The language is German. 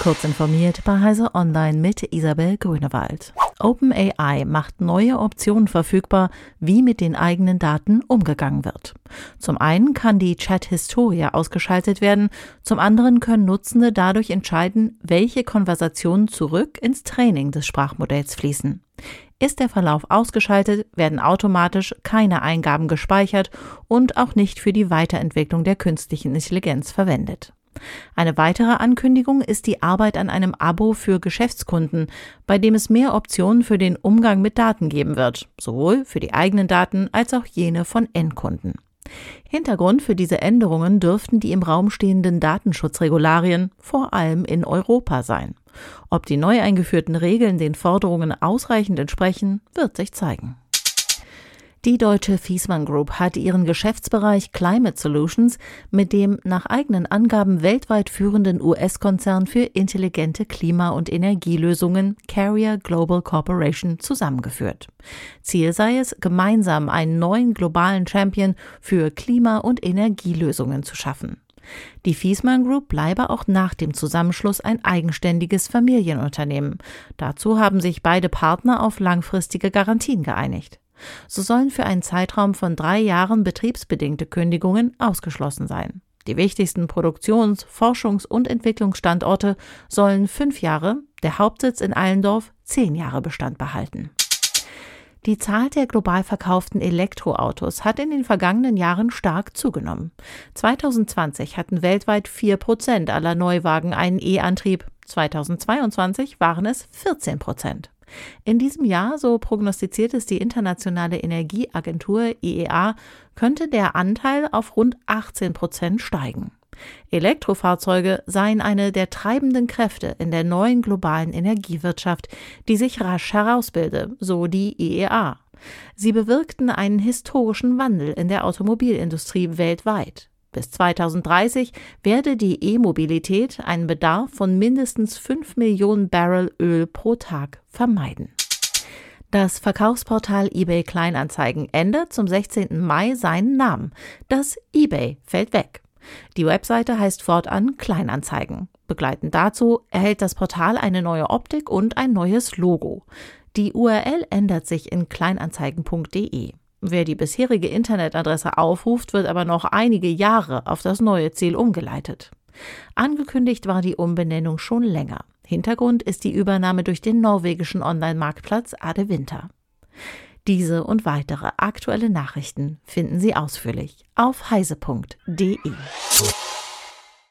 Kurz informiert bei Heise Online mit Isabel Grünewald. OpenAI macht neue Optionen verfügbar, wie mit den eigenen Daten umgegangen wird. Zum einen kann die Chat-Historie ausgeschaltet werden, zum anderen können Nutzende dadurch entscheiden, welche Konversationen zurück ins Training des Sprachmodells fließen. Ist der Verlauf ausgeschaltet, werden automatisch keine Eingaben gespeichert und auch nicht für die Weiterentwicklung der künstlichen Intelligenz verwendet. Eine weitere Ankündigung ist die Arbeit an einem Abo für Geschäftskunden, bei dem es mehr Optionen für den Umgang mit Daten geben wird, sowohl für die eigenen Daten als auch jene von Endkunden. Hintergrund für diese Änderungen dürften die im Raum stehenden Datenschutzregularien, vor allem in Europa sein. Ob die neu eingeführten Regeln den Forderungen ausreichend entsprechen, wird sich zeigen. Die deutsche Fiesmann Group hat ihren Geschäftsbereich Climate Solutions mit dem nach eigenen Angaben weltweit führenden US-Konzern für intelligente Klima- und Energielösungen Carrier Global Corporation zusammengeführt. Ziel sei es, gemeinsam einen neuen globalen Champion für Klima- und Energielösungen zu schaffen. Die Fiesmann Group bleibe auch nach dem Zusammenschluss ein eigenständiges Familienunternehmen. Dazu haben sich beide Partner auf langfristige Garantien geeinigt. So sollen für einen Zeitraum von drei Jahren betriebsbedingte Kündigungen ausgeschlossen sein. Die wichtigsten Produktions-, Forschungs- und Entwicklungsstandorte sollen fünf Jahre, der Hauptsitz in Allendorf zehn Jahre Bestand behalten. Die Zahl der global verkauften Elektroautos hat in den vergangenen Jahren stark zugenommen. 2020 hatten weltweit vier Prozent aller Neuwagen einen E-Antrieb. 2022 waren es 14 Prozent. In diesem Jahr, so prognostiziert es die Internationale Energieagentur IEA, könnte der Anteil auf rund 18 Prozent steigen. Elektrofahrzeuge seien eine der treibenden Kräfte in der neuen globalen Energiewirtschaft, die sich rasch herausbilde, so die IEA. Sie bewirkten einen historischen Wandel in der Automobilindustrie weltweit. Bis 2030 werde die E-Mobilität einen Bedarf von mindestens 5 Millionen Barrel Öl pro Tag vermeiden. Das Verkaufsportal eBay Kleinanzeigen ändert zum 16. Mai seinen Namen. Das eBay fällt weg. Die Webseite heißt fortan Kleinanzeigen. Begleitend dazu erhält das Portal eine neue Optik und ein neues Logo. Die URL ändert sich in kleinanzeigen.de. Wer die bisherige Internetadresse aufruft, wird aber noch einige Jahre auf das neue Ziel umgeleitet. Angekündigt war die Umbenennung schon länger. Hintergrund ist die Übernahme durch den norwegischen Online-Marktplatz Ade Winter. Diese und weitere aktuelle Nachrichten finden Sie ausführlich auf heise.de.